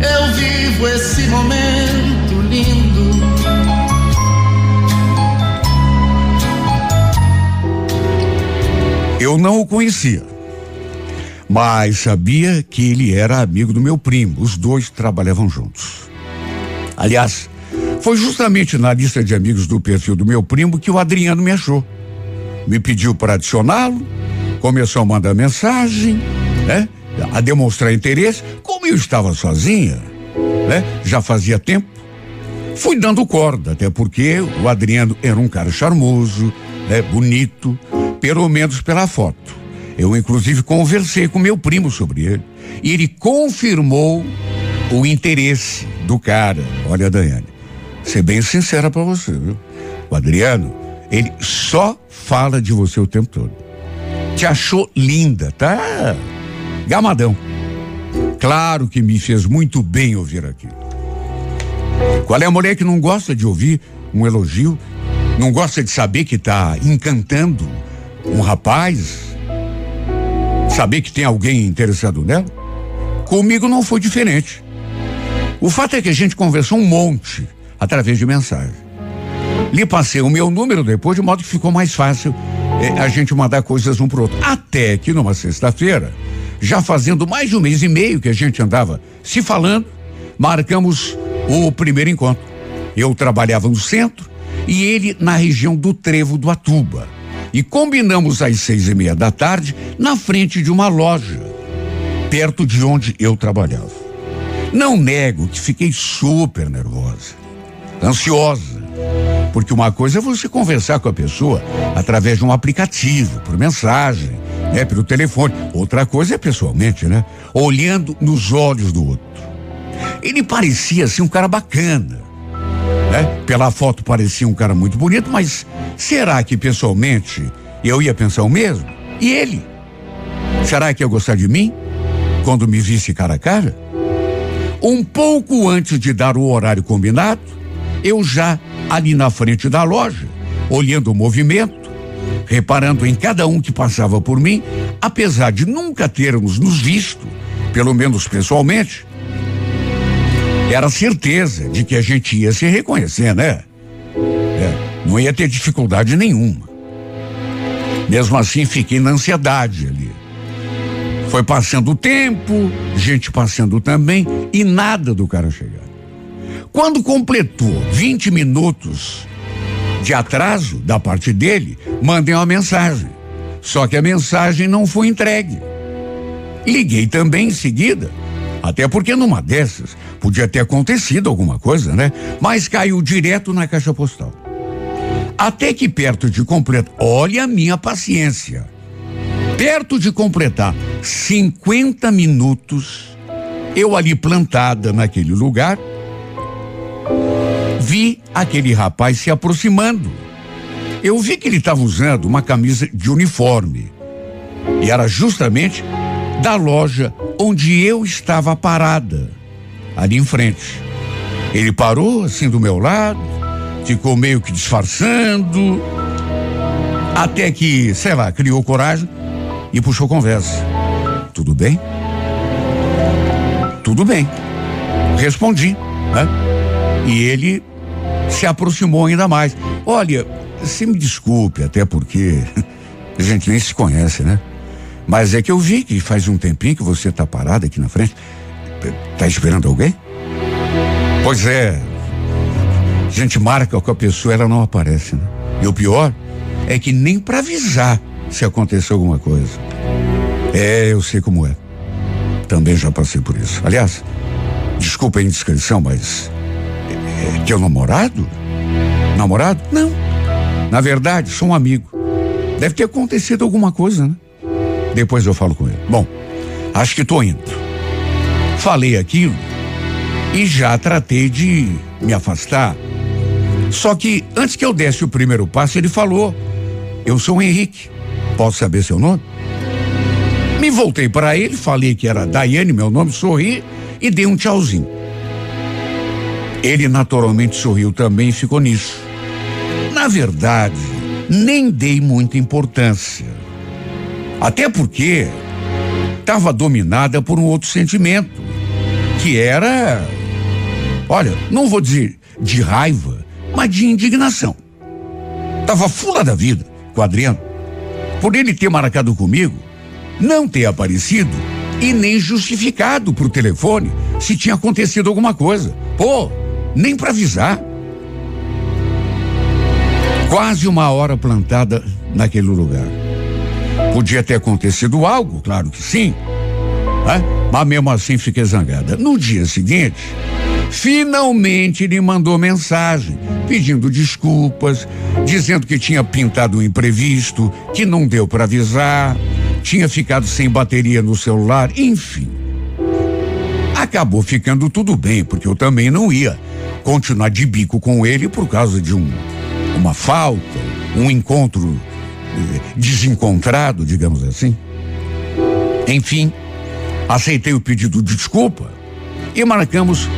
eu vivo esse momento lindo. Eu não o conhecia, mas sabia que ele era amigo do meu primo. Os dois trabalhavam juntos. Aliás, foi justamente na lista de amigos do perfil do meu primo que o Adriano me achou. Me pediu para adicioná-lo, começou a mandar mensagem, né? A demonstrar interesse. Como eu estava sozinha, né? Já fazia tempo. Fui dando corda, até porque o Adriano era um cara charmoso, né? Bonito, pelo menos pela foto. Eu inclusive conversei com meu primo sobre ele e ele confirmou o interesse do cara. Olha, Daiane, ser bem sincera para você, viu? O Adriano, ele só fala de você o tempo todo. Te achou linda, tá? Gamadão. Claro que me fez muito bem ouvir aqui. Qual é a mulher que não gosta de ouvir um elogio? Não gosta de saber que tá encantando um rapaz? Saber que tem alguém interessado nela? Comigo não foi diferente. O fato é que a gente conversou um monte através de mensagem. Lhe passei o meu número depois, de modo que ficou mais fácil eh, a gente mandar coisas um pro outro. Até que numa sexta-feira, já fazendo mais de um mês e meio que a gente andava se falando, marcamos o primeiro encontro. Eu trabalhava no centro e ele na região do Trevo do Atuba. E combinamos às seis e meia da tarde na frente de uma loja, perto de onde eu trabalhava. Não nego que fiquei super nervosa, ansiosa, porque uma coisa é você conversar com a pessoa através de um aplicativo, por mensagem, né, pelo telefone. Outra coisa é pessoalmente, né? Olhando nos olhos do outro. Ele parecia assim um cara bacana, né? Pela foto parecia um cara muito bonito, mas será que pessoalmente eu ia pensar o mesmo? E ele? Será que ia gostar de mim quando me visse cara a cara? Um pouco antes de dar o horário combinado, eu já ali na frente da loja, olhando o movimento, reparando em cada um que passava por mim, apesar de nunca termos nos visto, pelo menos pessoalmente, era certeza de que a gente ia se reconhecer, né? É, não ia ter dificuldade nenhuma. Mesmo assim, fiquei na ansiedade ali. Foi passando o tempo, gente passando também, e nada do cara chegar. Quando completou 20 minutos de atraso da parte dele, mandei uma mensagem. Só que a mensagem não foi entregue. Liguei também em seguida, até porque numa dessas podia ter acontecido alguma coisa, né? Mas caiu direto na caixa postal. Até que perto de completar, olha a minha paciência. Perto de completar 50 minutos, eu ali plantada naquele lugar, aquele rapaz se aproximando. Eu vi que ele estava usando uma camisa de uniforme. E era justamente da loja onde eu estava parada, ali em frente. Ele parou assim do meu lado, ficou meio que disfarçando, até que, sei lá, criou coragem e puxou conversa. Tudo bem? Tudo bem. Respondi, né? E ele se aproximou ainda mais. Olha, você me desculpe, até porque a gente nem se conhece, né? Mas é que eu vi que faz um tempinho que você tá parado aqui na frente. Tá esperando alguém? Pois é. A gente marca com a pessoa, ela não aparece, né? E o pior é que nem para avisar se aconteceu alguma coisa. É, eu sei como é. Também já passei por isso. Aliás, desculpa a indiscrição, mas é, teu namorado? Namorado? Não. Na verdade, sou um amigo. Deve ter acontecido alguma coisa, né? Depois eu falo com ele. Bom, acho que tô indo. falei aquilo e já tratei de me afastar. Só que antes que eu desse o primeiro passo, ele falou: Eu sou o Henrique. Posso saber seu nome? Me voltei para ele, falei que era Daiane, meu nome, sorri e dei um tchauzinho. Ele naturalmente sorriu também e ficou nisso. Na verdade, nem dei muita importância. Até porque estava dominada por um outro sentimento, que era, olha, não vou dizer de raiva, mas de indignação. Tava fula da vida com o Adriano. Por ele ter marcado comigo, não ter aparecido e nem justificado pro telefone se tinha acontecido alguma coisa. Pô, nem para avisar. Quase uma hora plantada naquele lugar. Podia ter acontecido algo, claro que sim. Né? Mas mesmo assim fiquei zangada. No dia seguinte, finalmente ele mandou mensagem pedindo desculpas, dizendo que tinha pintado um imprevisto, que não deu para avisar, tinha ficado sem bateria no celular, enfim. Acabou ficando tudo bem, porque eu também não ia continuar de bico com ele por causa de um uma falta, um encontro eh, desencontrado, digamos assim. Enfim, aceitei o pedido de desculpa e marcamos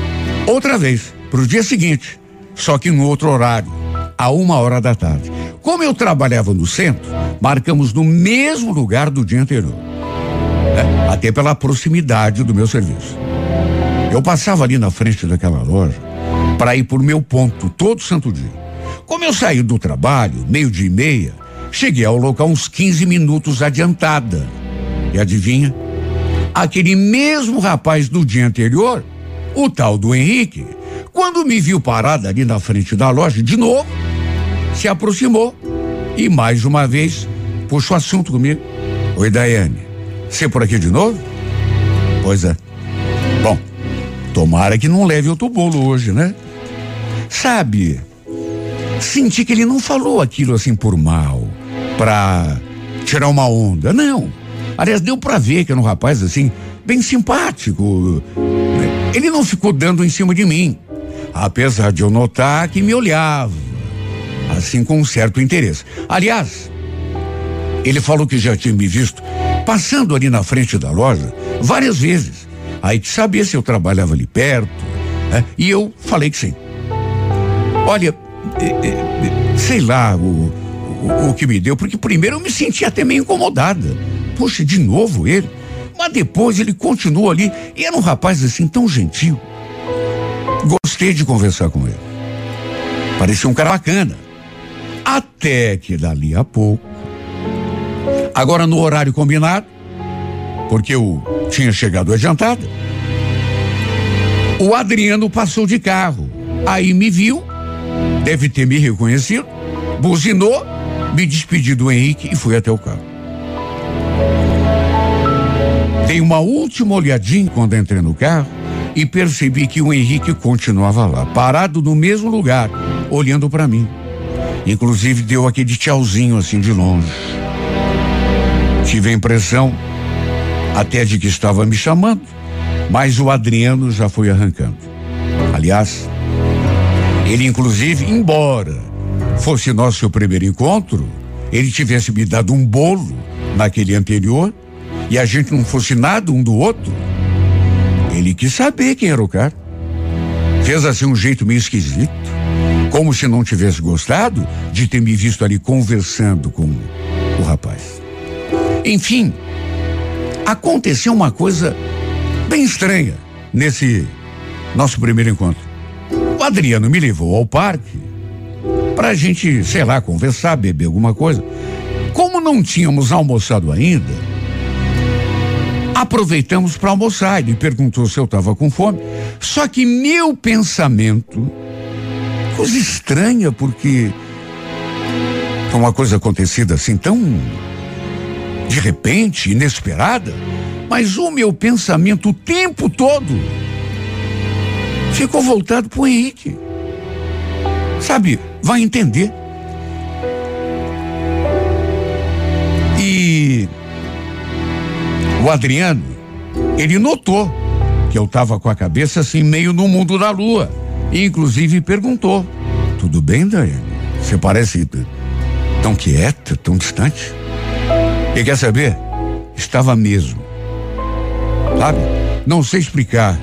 outra vez para o dia seguinte, só que no outro horário, a uma hora da tarde. Como eu trabalhava no centro, marcamos no mesmo lugar do dia anterior, né? até pela proximidade do meu serviço. Eu passava ali na frente daquela loja para ir por meu ponto todo santo dia. Como eu saí do trabalho, meio dia e meia, cheguei ao local uns 15 minutos adiantada. E adivinha? Aquele mesmo rapaz do dia anterior, o tal do Henrique, quando me viu parada ali na frente da loja, de novo, se aproximou e mais uma vez puxou assunto comigo. Oi, Daiane, você por aqui de novo? Pois é. Bom, tomara que não leve outro bolo hoje, né? Sabe, Senti que ele não falou aquilo assim por mal, pra tirar uma onda. Não. Aliás, deu pra ver que era um rapaz assim, bem simpático. Ele não ficou dando em cima de mim, apesar de eu notar que me olhava, assim com um certo interesse. Aliás, ele falou que já tinha me visto passando ali na frente da loja várias vezes. Aí que sabia se eu trabalhava ali perto, né? E eu falei que sim. Olha, sei lá o, o, o que me deu, porque primeiro eu me senti até meio incomodada. Poxa, de novo ele? Mas depois ele continuou ali e era um rapaz assim tão gentil. Gostei de conversar com ele. Parecia um cara bacana. Até que dali a pouco, agora no horário combinado, porque eu tinha chegado adiantada, o Adriano passou de carro. Aí me viu Deve ter me reconhecido, buzinou, me despedi do Henrique e fui até o carro. Dei uma última olhadinha quando entrei no carro e percebi que o Henrique continuava lá, parado no mesmo lugar, olhando para mim. Inclusive deu aquele tchauzinho assim de longe. Tive a impressão até de que estava me chamando, mas o Adriano já foi arrancando. Aliás, ele, inclusive, embora fosse nosso primeiro encontro, ele tivesse me dado um bolo naquele anterior e a gente não fosse nada um do outro, ele quis saber quem era o cara. Fez assim um jeito meio esquisito, como se não tivesse gostado de ter me visto ali conversando com o rapaz. Enfim, aconteceu uma coisa bem estranha nesse nosso primeiro encontro. O Adriano me levou ao parque para a gente, sei lá, conversar, beber alguma coisa. Como não tínhamos almoçado ainda, aproveitamos para almoçar. Ele perguntou se eu estava com fome. Só que meu pensamento, coisa estranha, porque foi uma coisa acontecida assim tão de repente, inesperada, mas o meu pensamento o tempo todo ficou voltado para o Henrique. Sabe, vai entender. E o Adriano, ele notou que eu estava com a cabeça assim meio no mundo da lua. E inclusive perguntou: Tudo bem, Daiane? Você parece tão quieta, tão distante. E quer saber? Estava mesmo. Sabe? Não sei explicar,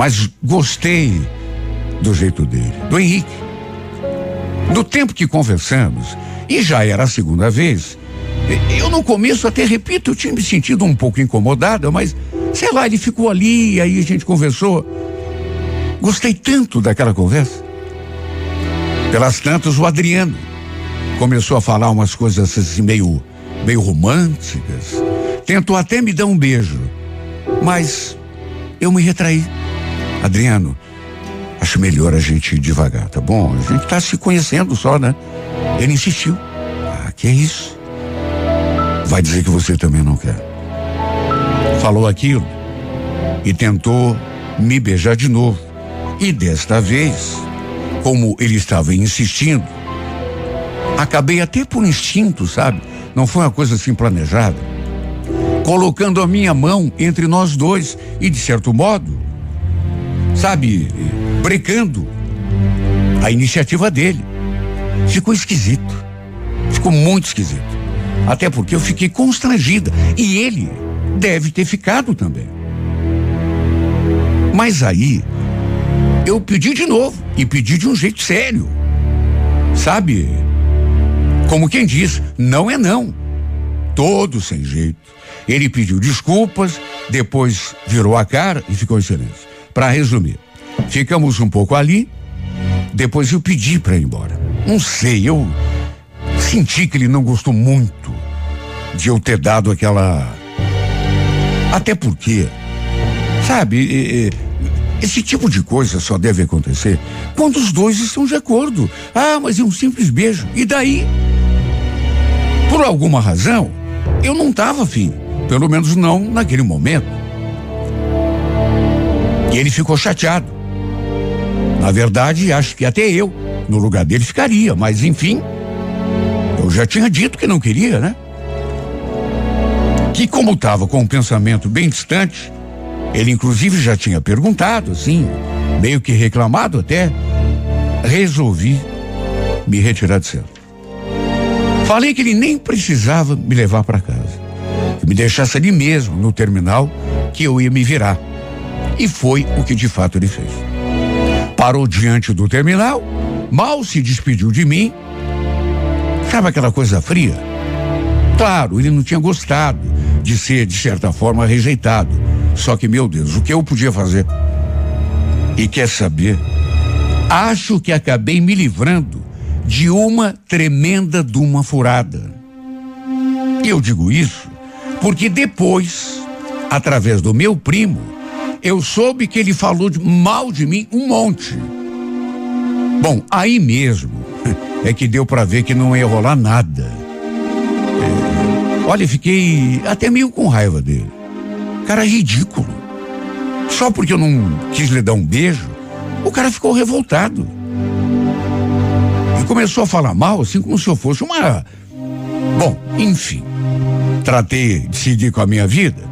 mas gostei do jeito dele, do Henrique. Do tempo que conversamos, e já era a segunda vez, eu no começo até repito, eu tinha me sentido um pouco incomodada, mas sei lá, ele ficou ali, e aí a gente conversou. Gostei tanto daquela conversa. Pelas tantas, o Adriano começou a falar umas coisas assim meio, meio românticas. Tentou até me dar um beijo, mas eu me retraí. Adriano, acho melhor a gente ir devagar, tá bom? A gente tá se conhecendo só, né? Ele insistiu. Ah, que é isso? Vai dizer que você também não quer. Falou aquilo e tentou me beijar de novo. E desta vez, como ele estava insistindo, acabei até por instinto, sabe? Não foi uma coisa assim planejada. Colocando a minha mão entre nós dois e, de certo modo, sabe, brecando a iniciativa dele. Ficou esquisito. Ficou muito esquisito. Até porque eu fiquei constrangida. E ele deve ter ficado também. Mas aí, eu pedi de novo. E pedi de um jeito sério. Sabe? Como quem diz, não é não. Todo sem jeito. Ele pediu desculpas, depois virou a cara e ficou em silêncio. Para resumir, ficamos um pouco ali, depois eu pedi para ir embora. Não sei, eu senti que ele não gostou muito de eu ter dado aquela. Até porque, sabe, esse tipo de coisa só deve acontecer quando os dois estão de acordo. Ah, mas é um simples beijo. E daí? Por alguma razão, eu não estava afim. Pelo menos não naquele momento. E ele ficou chateado. Na verdade, acho que até eu, no lugar dele, ficaria, mas enfim. Eu já tinha dito que não queria, né? Que como estava com um pensamento bem distante, ele inclusive já tinha perguntado, assim, meio que reclamado até, resolvi me retirar de cena. Falei que ele nem precisava me levar para casa, que me deixasse ali mesmo, no terminal, que eu ia me virar. E foi o que de fato ele fez. Parou diante do terminal, mal se despediu de mim Sabe aquela coisa fria? Claro, ele não tinha gostado de ser, de certa forma, rejeitado. Só que, meu Deus, o que eu podia fazer? E quer saber? Acho que acabei me livrando de uma tremenda de uma furada. Eu digo isso porque depois, através do meu primo, eu soube que ele falou mal de mim um monte. Bom, aí mesmo, é que deu para ver que não ia rolar nada. É, olha, fiquei até meio com raiva dele. Cara ridículo. Só porque eu não quis lhe dar um beijo, o cara ficou revoltado. E começou a falar mal, assim como se eu fosse uma. Bom, enfim. Tratei de seguir com a minha vida,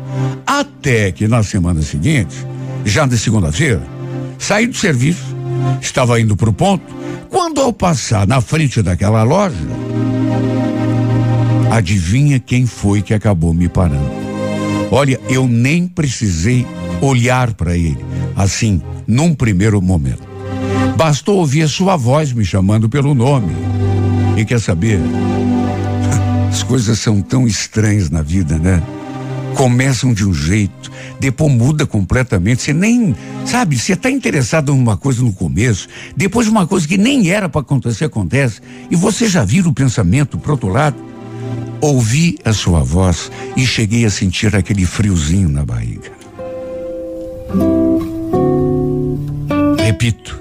até que na semana seguinte, já na segunda-feira, saí do serviço, estava indo para o ponto quando ao passar na frente daquela loja, adivinha quem foi que acabou me parando? Olha, eu nem precisei olhar para ele, assim, num primeiro momento. Bastou ouvir a sua voz me chamando pelo nome. E quer saber? As coisas são tão estranhas na vida, né? Começam de um jeito, depois muda completamente. Você nem, sabe, você está interessado em uma coisa no começo, depois uma coisa que nem era para acontecer acontece, e você já vira o pensamento pro outro lado. Ouvi a sua voz e cheguei a sentir aquele friozinho na barriga. Repito,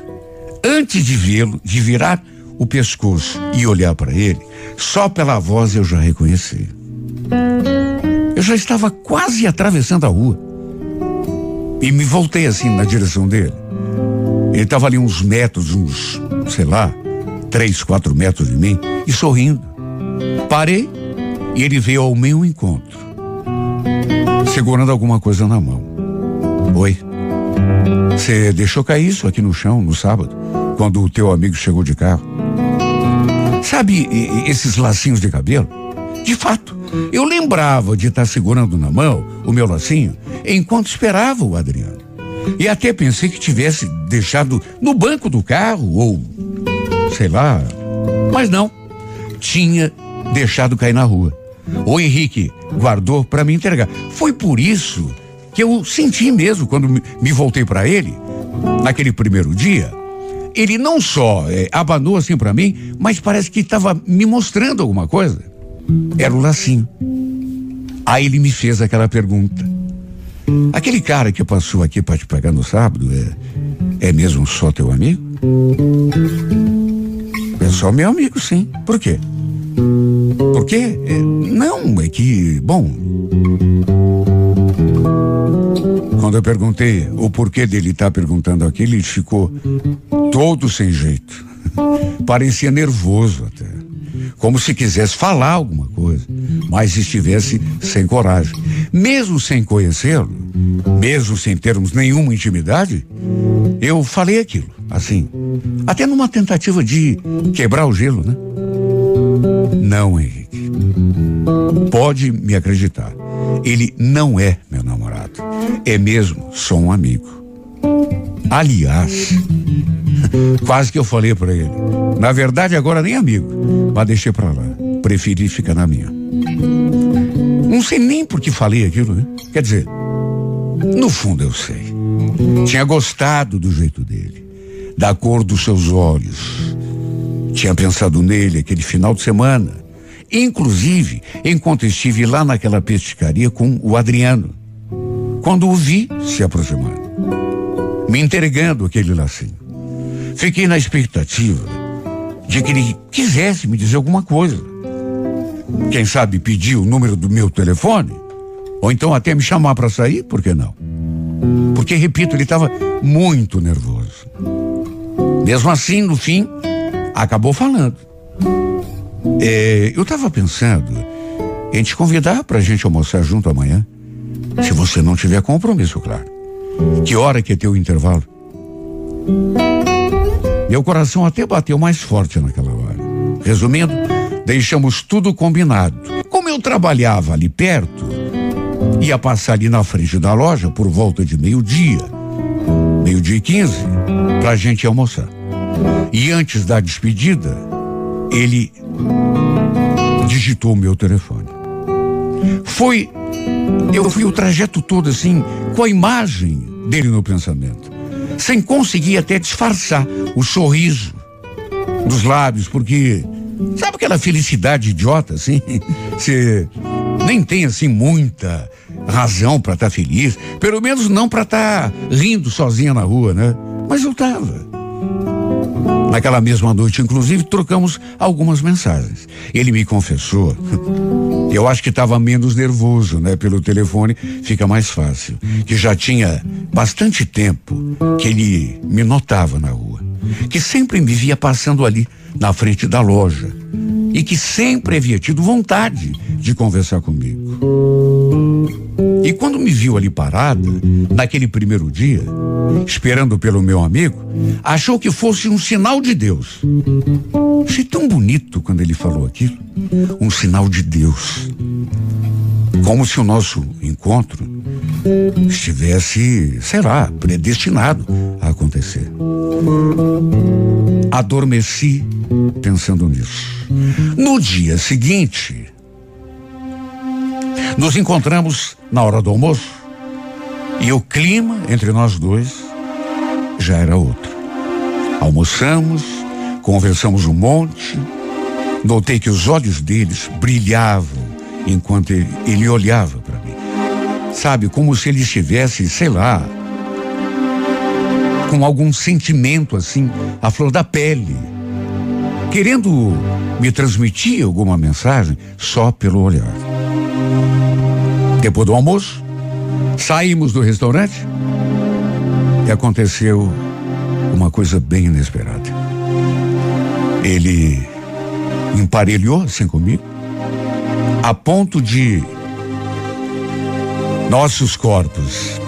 antes de vê-lo, de virar o pescoço e olhar para ele, só pela voz eu já reconheci. Eu já estava quase atravessando a rua. E me voltei assim na direção dele. Ele estava ali uns metros, uns, sei lá, três, quatro metros de mim, e sorrindo. Parei e ele veio ao meu encontro, segurando alguma coisa na mão. Oi. Você deixou cair isso aqui no chão no sábado, quando o teu amigo chegou de carro? Sabe esses lacinhos de cabelo? De fato, eu lembrava de estar segurando na mão o meu lacinho enquanto esperava o Adriano. E até pensei que tivesse deixado no banco do carro ou sei lá. Mas não. Tinha deixado cair na rua. O Henrique guardou para me entregar. Foi por isso que eu senti mesmo quando me voltei para ele, naquele primeiro dia. Ele não só é, abanou assim para mim, mas parece que estava me mostrando alguma coisa. Era o lacinho. Aí ele me fez aquela pergunta. Aquele cara que passou aqui para te pegar no sábado é, é mesmo só teu amigo? É só meu amigo, sim. Por quê? Por quê? É, não, é que, bom. Quando eu perguntei o porquê dele estar tá perguntando aquilo, ele ficou todo sem jeito. Parecia nervoso. Como se quisesse falar alguma coisa, mas estivesse sem coragem. Mesmo sem conhecê-lo, mesmo sem termos nenhuma intimidade, eu falei aquilo, assim, até numa tentativa de quebrar o gelo, né? Não, Henrique. Pode me acreditar. Ele não é meu namorado. É mesmo só um amigo. Aliás, quase que eu falei para ele. Na verdade, agora nem amigo, mas deixei para lá. Preferi ficar na minha. Não sei nem por que falei aquilo, né? Quer dizer, no fundo eu sei. Tinha gostado do jeito dele, da cor dos seus olhos. Tinha pensado nele aquele final de semana. Inclusive, enquanto estive lá naquela pescaria com o Adriano. Quando o vi se aproximando, me entregando aquele lacinho. Fiquei na expectativa de que ele quisesse me dizer alguma coisa. Quem sabe pedir o número do meu telefone? Ou então até me chamar para sair, por que não? Porque, repito, ele estava muito nervoso. Mesmo assim, no fim, acabou falando. É, eu estava pensando em te convidar para a gente almoçar junto amanhã. Se você não tiver compromisso, claro. Que hora que é teu intervalo? Meu coração até bateu mais forte naquela hora. Resumindo, deixamos tudo combinado. Como eu trabalhava ali perto, ia passar ali na frente da loja por volta de meio-dia, meio-dia e quinze, para a gente almoçar. E antes da despedida, ele digitou o meu telefone. Foi, eu fui o trajeto todo assim, com a imagem dele no pensamento, sem conseguir até disfarçar o sorriso dos lábios, porque sabe aquela felicidade idiota assim? Você nem tem assim muita razão para estar tá feliz, pelo menos não para estar tá rindo sozinha na rua, né? Mas eu tava. Naquela mesma noite, inclusive, trocamos algumas mensagens. Ele me confessou. Eu acho que estava menos nervoso, né? Pelo telefone fica mais fácil. Que já tinha bastante tempo que ele me notava na rua. Que sempre me via passando ali, na frente da loja. E que sempre havia tido vontade de conversar comigo. E quando me viu ali parada, naquele primeiro dia, esperando pelo meu amigo, achou que fosse um sinal de Deus. Achei tão bonito quando ele falou aquilo. Um sinal de Deus. Como se o nosso encontro estivesse, sei lá, predestinado a acontecer. Adormeci pensando nisso. No dia seguinte, nos encontramos na hora do almoço e o clima entre nós dois já era outro. Almoçamos, conversamos um monte. Notei que os olhos deles brilhavam enquanto ele, ele olhava para mim. Sabe, como se ele estivesse, sei lá, com algum sentimento assim, à flor da pele, querendo me transmitir alguma mensagem só pelo olhar. Depois do almoço, saímos do restaurante e aconteceu uma coisa bem inesperada. Ele emparelhou assim comigo, a ponto de nossos corpos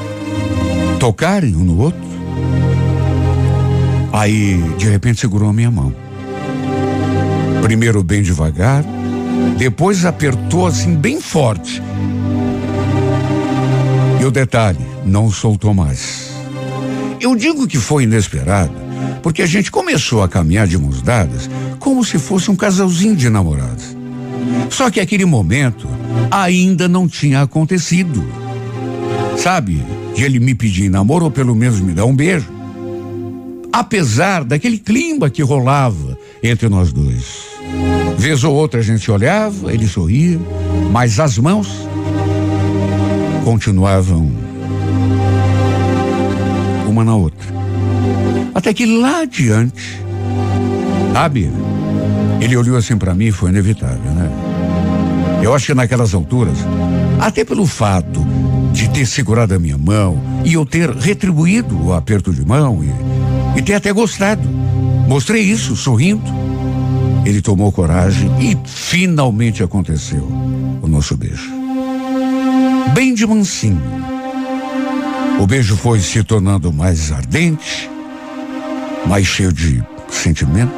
tocarem um no outro. Aí, de repente, segurou a minha mão. Primeiro bem devagar, depois apertou assim bem forte. O detalhe, não soltou mais. Eu digo que foi inesperado, porque a gente começou a caminhar de mãos dadas como se fosse um casalzinho de namorados. Só que aquele momento ainda não tinha acontecido. Sabe, de ele me pedir namoro ou pelo menos me dar um beijo. Apesar daquele clima que rolava entre nós dois. Vez ou outra a gente olhava, ele sorria, mas as mãos continuavam uma na outra. Até que lá adiante, sabe? Ele olhou assim para mim, foi inevitável, né? Eu acho que naquelas alturas, até pelo fato de ter segurado a minha mão e eu ter retribuído o aperto de mão e, e ter até gostado, mostrei isso sorrindo. Ele tomou coragem e finalmente aconteceu o nosso beijo. Bem de mansinho. O beijo foi se tornando mais ardente, mais cheio de sentimento.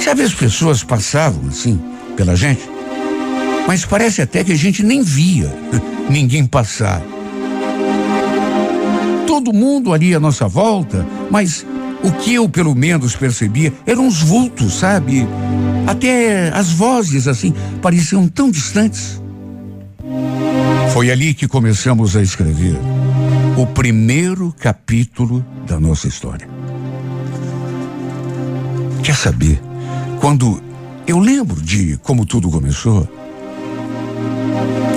Sabe, as pessoas passavam assim pela gente, mas parece até que a gente nem via ninguém passar. Todo mundo ali à nossa volta, mas o que eu pelo menos percebia eram os vultos, sabe? Até as vozes assim pareciam tão distantes. Foi ali que começamos a escrever o primeiro capítulo da nossa história. Quer saber? Quando eu lembro de como tudo começou,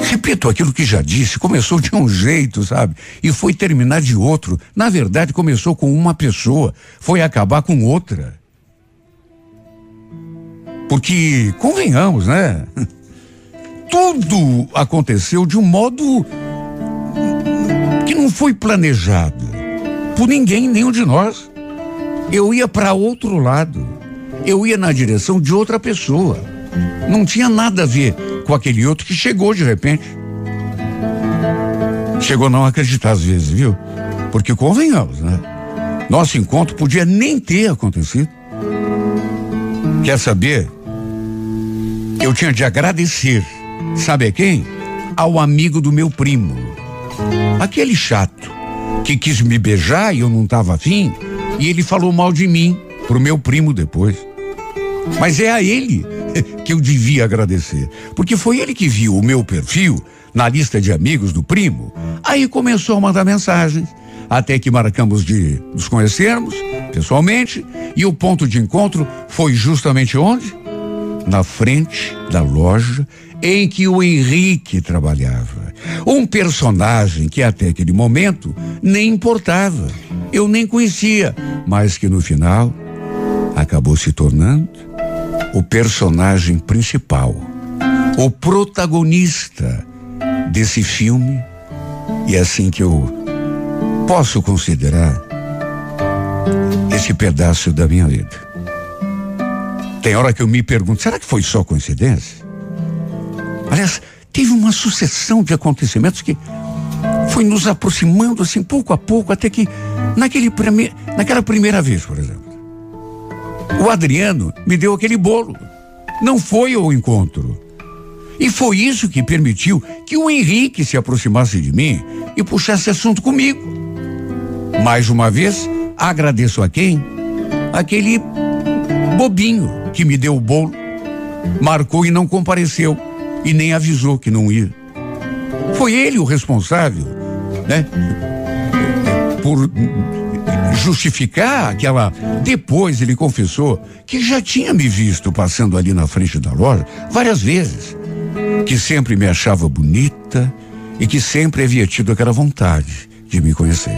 repito aquilo que já disse, começou de um jeito, sabe? E foi terminar de outro. Na verdade, começou com uma pessoa, foi acabar com outra. Porque, convenhamos, né? Tudo aconteceu de um modo que não foi planejado por ninguém, nenhum de nós. Eu ia para outro lado. Eu ia na direção de outra pessoa. Não tinha nada a ver com aquele outro que chegou de repente. Chegou a não acreditar às vezes, viu? Porque convenhamos, né? Nosso encontro podia nem ter acontecido. Quer saber? Eu tinha de agradecer. Sabe a quem? Ao amigo do meu primo. Aquele chato que quis me beijar e eu não estava afim, e ele falou mal de mim pro meu primo depois. Mas é a ele que eu devia agradecer, porque foi ele que viu o meu perfil na lista de amigos do primo. Aí começou a mandar mensagens, até que marcamos de nos conhecermos pessoalmente, e o ponto de encontro foi justamente onde? Na frente da loja em que o Henrique trabalhava. Um personagem que até aquele momento nem importava. Eu nem conhecia, mas que no final acabou se tornando o personagem principal, o protagonista desse filme. E é assim que eu posso considerar esse pedaço da minha vida. Tem hora que eu me pergunto, será que foi só coincidência? Aliás, teve uma sucessão de acontecimentos que foi nos aproximando assim pouco a pouco até que naquele prime, naquela primeira vez, por exemplo, o Adriano me deu aquele bolo. Não foi ao encontro. E foi isso que permitiu que o Henrique se aproximasse de mim e puxasse assunto comigo. Mais uma vez, agradeço a quem? Aquele bobinho que me deu o bolo, marcou e não compareceu e nem avisou que não ia. Foi ele o responsável, né? Por justificar aquela. Depois ele confessou que já tinha me visto passando ali na frente da loja várias vezes, que sempre me achava bonita e que sempre havia tido aquela vontade de me conhecer,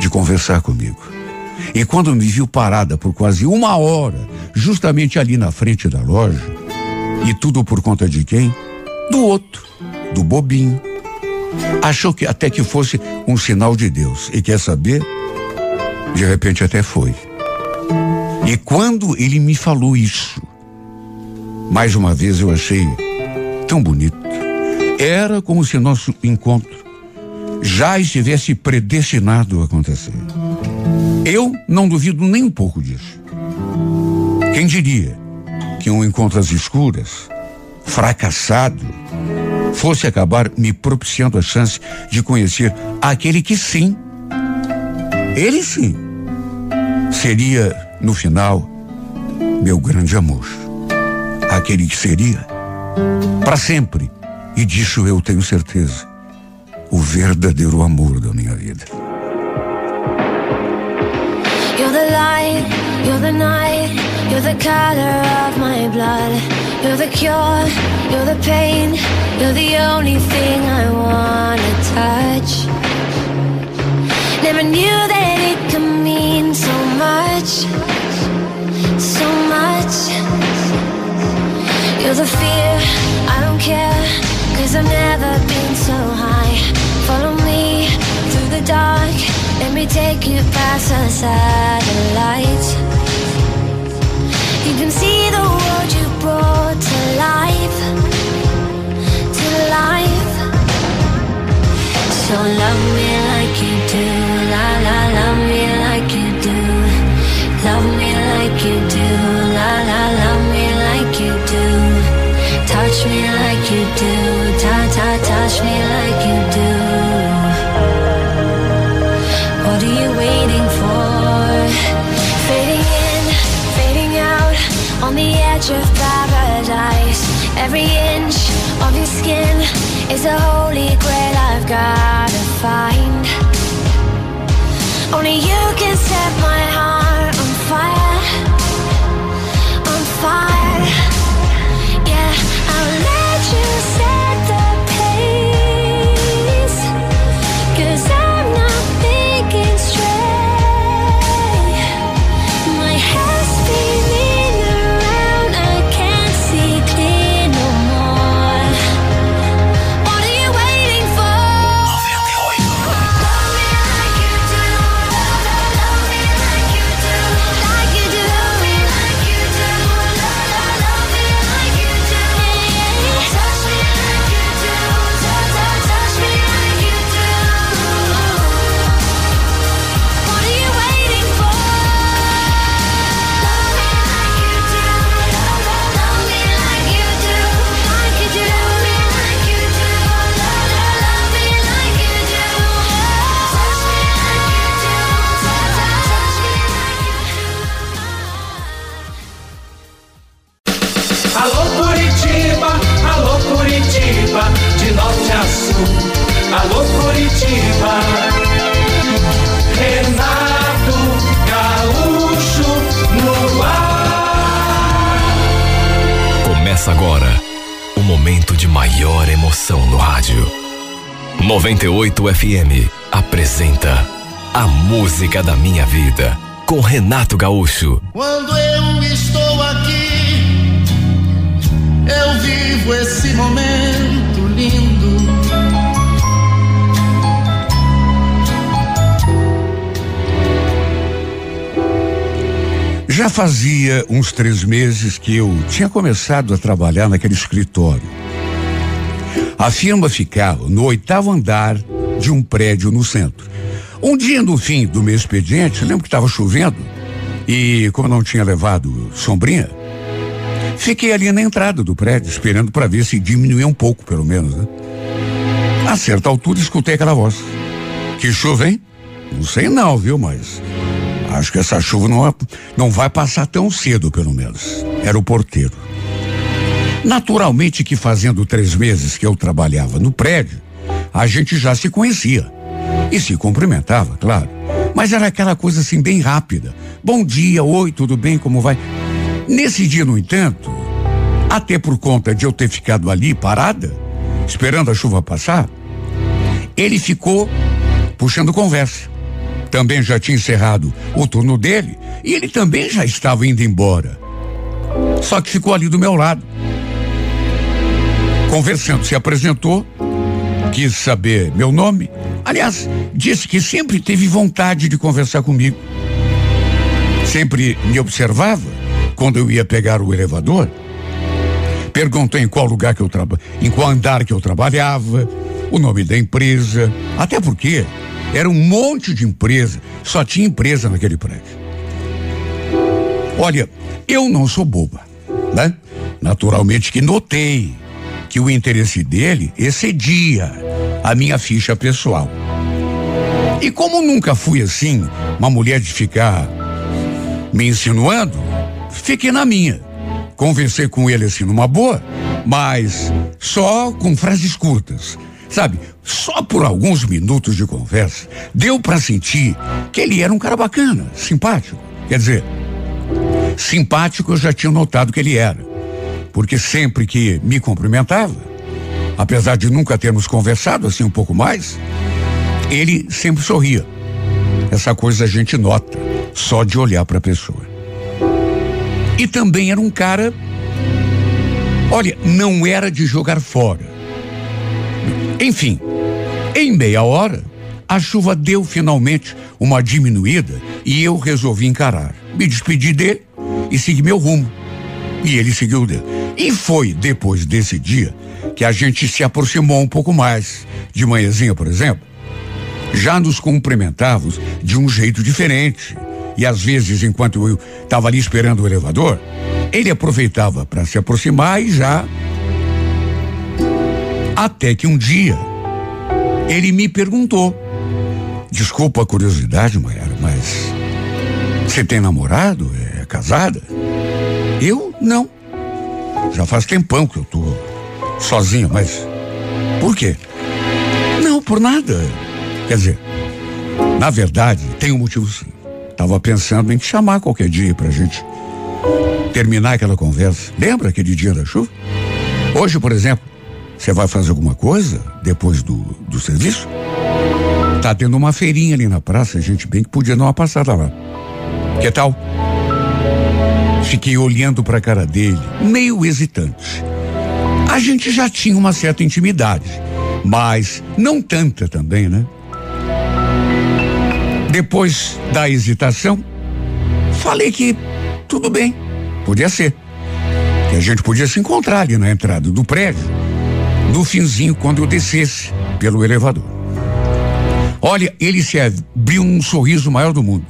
de conversar comigo. E quando me viu parada por quase uma hora, justamente ali na frente da loja, e tudo por conta de quem? Do outro, do bobinho. Achou que até que fosse um sinal de Deus. E quer saber? De repente até foi. E quando ele me falou isso, mais uma vez eu achei tão bonito. Era como se nosso encontro já estivesse predestinado a acontecer. Eu não duvido nem um pouco disso. Quem diria que um encontro às escuras, fracassado, fosse acabar me propiciando a chance de conhecer aquele que sim, ele sim, seria, no final, meu grande amor. Aquele que seria, para sempre, e disso eu tenho certeza, o verdadeiro amor da minha vida. You're the light, you're the night, you're the color of my blood. You're the cure, you're the pain, you're the only thing I wanna touch. Never knew that it could mean so much, so much. You're the fear, I don't care, cause I've never been so high. Follow me through the dark. Let me take you past the satellites. You can see the world you brought to life, to life. So love me like you do, la la, love me like you do, love me like you do, la la, love me like you do, touch me like you do, touch me like you do. What are you waiting for? Fading in, fading out, on the edge of paradise. Every inch of your skin is a holy grail I've gotta find. 98 FM apresenta A Música da Minha Vida com Renato Gaúcho. Quando eu estou aqui, eu vivo esse momento lindo. Já fazia uns três meses que eu tinha começado a trabalhar naquele escritório. A firma ficava no oitavo andar de um prédio no centro. Um dia no fim do meu expediente, lembro que estava chovendo e como não tinha levado sombrinha, fiquei ali na entrada do prédio esperando para ver se diminuía um pouco, pelo menos. Né? A certa altura escutei aquela voz. Que chuva, hein? Não sei não, viu, mas acho que essa chuva não, não vai passar tão cedo, pelo menos. Era o porteiro. Naturalmente que fazendo três meses que eu trabalhava no prédio, a gente já se conhecia. E se cumprimentava, claro. Mas era aquela coisa assim bem rápida. Bom dia, oi, tudo bem, como vai? Nesse dia, no entanto, até por conta de eu ter ficado ali parada, esperando a chuva passar, ele ficou puxando conversa. Também já tinha encerrado o turno dele e ele também já estava indo embora. Só que ficou ali do meu lado. Conversando, se apresentou, quis saber meu nome. Aliás, disse que sempre teve vontade de conversar comigo. Sempre me observava quando eu ia pegar o elevador. Perguntou em qual lugar que eu trabalhava, em qual andar que eu trabalhava, o nome da empresa, até porque era um monte de empresa, só tinha empresa naquele prédio. Olha, eu não sou boba, né? Naturalmente que notei que o interesse dele excedia a minha ficha pessoal. E como nunca fui assim, uma mulher de ficar me insinuando, fiquei na minha. Conversei com ele assim numa boa, mas só com frases curtas. Sabe, só por alguns minutos de conversa, deu para sentir que ele era um cara bacana, simpático. Quer dizer, simpático eu já tinha notado que ele era. Porque sempre que me cumprimentava, apesar de nunca termos conversado assim um pouco mais, ele sempre sorria. Essa coisa a gente nota só de olhar para a pessoa. E também era um cara, olha, não era de jogar fora. Enfim, em meia hora, a chuva deu finalmente uma diminuída e eu resolvi encarar. Me despedi dele e segui meu rumo. E ele seguiu dele. E foi depois desse dia que a gente se aproximou um pouco mais. De manhãzinha, por exemplo, já nos cumprimentávamos de um jeito diferente. E às vezes, enquanto eu estava ali esperando o elevador, ele aproveitava para se aproximar e já até que um dia ele me perguntou: Desculpa a curiosidade, Maiara, mas você tem namorado? É casada? Eu não. Já faz tempão que eu tô sozinho, mas por quê? Não, por nada. Quer dizer, na verdade, tem um motivo sim. Tava pensando em te chamar qualquer dia pra gente terminar aquela conversa. Lembra aquele dia da chuva? Hoje, por exemplo, você vai fazer alguma coisa depois do, do serviço? Tá tendo uma feirinha ali na praça, gente bem que podia dar uma passada lá. Que tal? Fiquei olhando para a cara dele, meio hesitante. A gente já tinha uma certa intimidade, mas não tanta também, né? Depois da hesitação, falei que tudo bem, podia ser. Que a gente podia se encontrar ali na entrada do prédio no finzinho, quando eu descesse pelo elevador. Olha, ele se abriu um sorriso maior do mundo.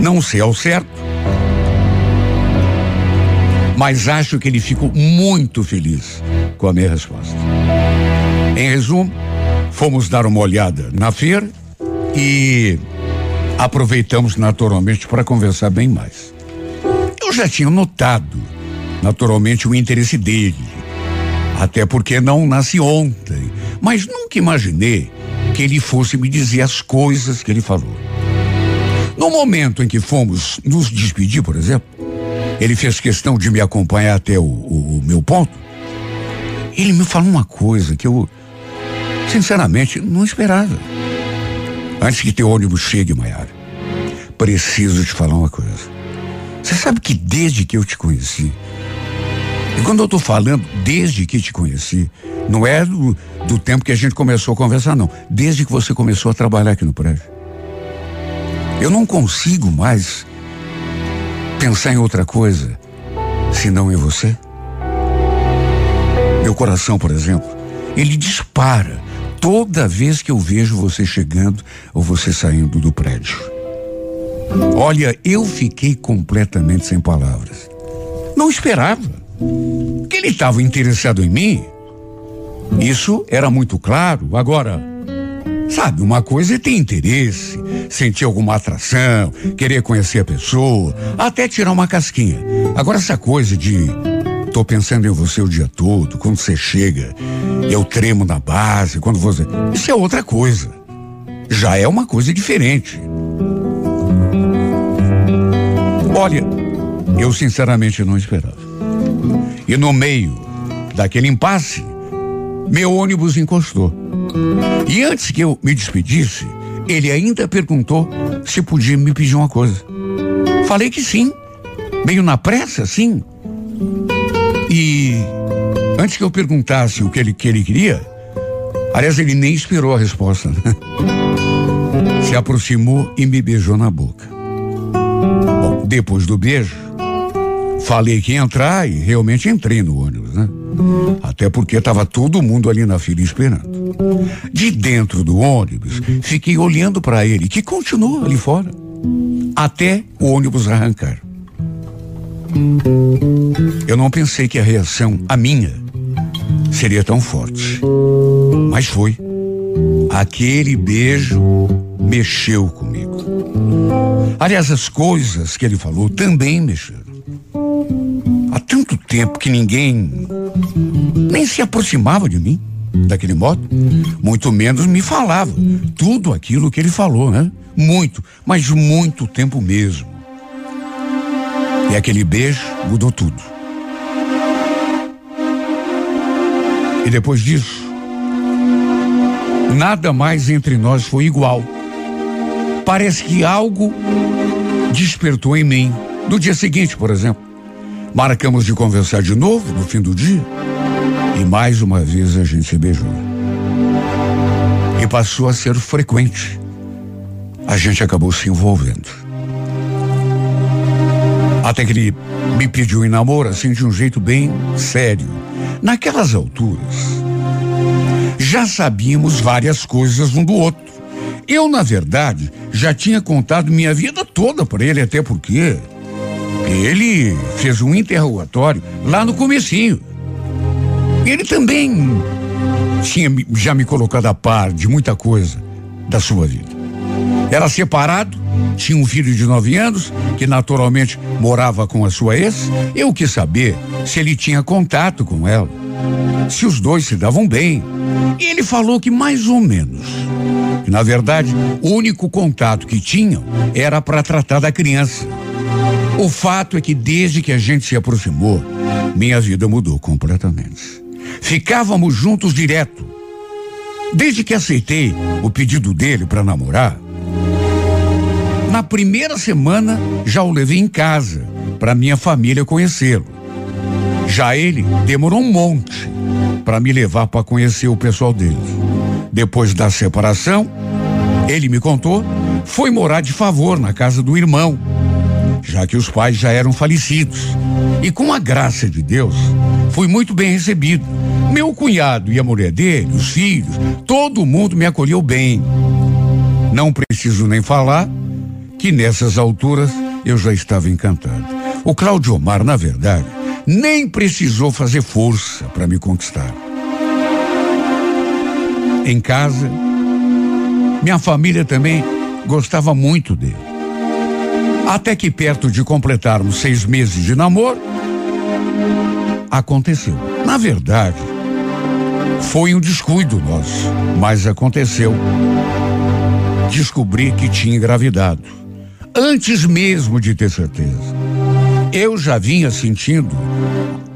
Não sei ao certo, mas acho que ele ficou muito feliz com a minha resposta. Em resumo, fomos dar uma olhada na feira e aproveitamos naturalmente para conversar bem mais. Eu já tinha notado, naturalmente, o interesse dele até porque não nasci ontem. Mas nunca imaginei que ele fosse me dizer as coisas que ele falou. No momento em que fomos nos despedir, por exemplo, ele fez questão de me acompanhar até o, o, o meu ponto. Ele me falou uma coisa que eu, sinceramente, não esperava. Antes que teu ônibus chegue, Maiara, preciso te falar uma coisa. Você sabe que desde que eu te conheci, e quando eu estou falando, desde que te conheci, não é do, do tempo que a gente começou a conversar, não. Desde que você começou a trabalhar aqui no prédio. Eu não consigo mais pensar em outra coisa senão em você. Meu coração, por exemplo, ele dispara toda vez que eu vejo você chegando ou você saindo do prédio. Olha, eu fiquei completamente sem palavras. Não esperava que ele estava interessado em mim. Isso era muito claro. Agora, sabe, uma coisa é ter interesse, sentir alguma atração, querer conhecer a pessoa, até tirar uma casquinha. Agora, essa coisa de tô pensando em você o dia todo, quando você chega, eu tremo na base, quando você. Isso é outra coisa. Já é uma coisa diferente. Olha, eu sinceramente não esperava. E no meio daquele impasse, meu ônibus encostou. E antes que eu me despedisse, ele ainda perguntou se podia me pedir uma coisa. Falei que sim, meio na pressa, sim. E antes que eu perguntasse o que ele, que ele queria, aliás, ele nem esperou a resposta. Né? Se aproximou e me beijou na boca. Bom, depois do beijo, Falei que ia entrar e realmente entrei no ônibus, né? Até porque estava todo mundo ali na fila esperando. De dentro do ônibus, fiquei olhando para ele, que continuou ali fora, até o ônibus arrancar. Eu não pensei que a reação, a minha, seria tão forte. Mas foi. Aquele beijo mexeu comigo. Aliás, as coisas que ele falou também mexeram. Há tanto tempo que ninguém nem se aproximava de mim daquele modo, muito menos me falava tudo aquilo que ele falou, né? Muito, mas muito tempo mesmo. E aquele beijo mudou tudo. E depois disso, nada mais entre nós foi igual. Parece que algo despertou em mim. No dia seguinte, por exemplo, marcamos de conversar de novo no fim do dia. E mais uma vez a gente se beijou. E passou a ser frequente. A gente acabou se envolvendo. Até que ele me pediu em namoro, assim, de um jeito bem sério. Naquelas alturas, já sabíamos várias coisas um do outro. Eu, na verdade, já tinha contado minha vida toda para ele, até porque ele fez um interrogatório lá no comecinho. Ele também tinha já me colocado a par de muita coisa da sua vida. Era separado, tinha um filho de nove anos, que naturalmente morava com a sua ex. Eu quis saber se ele tinha contato com ela, se os dois se davam bem. E ele falou que mais ou menos. Que, na verdade, o único contato que tinham era para tratar da criança. O fato é que desde que a gente se aproximou, minha vida mudou completamente. Ficávamos juntos direto. Desde que aceitei o pedido dele para namorar, na primeira semana já o levei em casa para minha família conhecê-lo. Já ele demorou um monte para me levar para conhecer o pessoal dele. Depois da separação, ele me contou, foi morar de favor na casa do irmão, já que os pais já eram falecidos. E com a graça de Deus, fui muito bem recebido. Meu cunhado e a mulher dele, os filhos, todo mundo me acolheu bem. Não preciso nem falar que nessas alturas eu já estava encantado. O Claudio Omar, na verdade, nem precisou fazer força para me conquistar. Em casa, minha família também gostava muito dele. Até que perto de completarmos seis meses de namoro, aconteceu. Na verdade, foi um descuido nosso, mas aconteceu. Descobri que tinha engravidado antes mesmo de ter certeza. Eu já vinha sentindo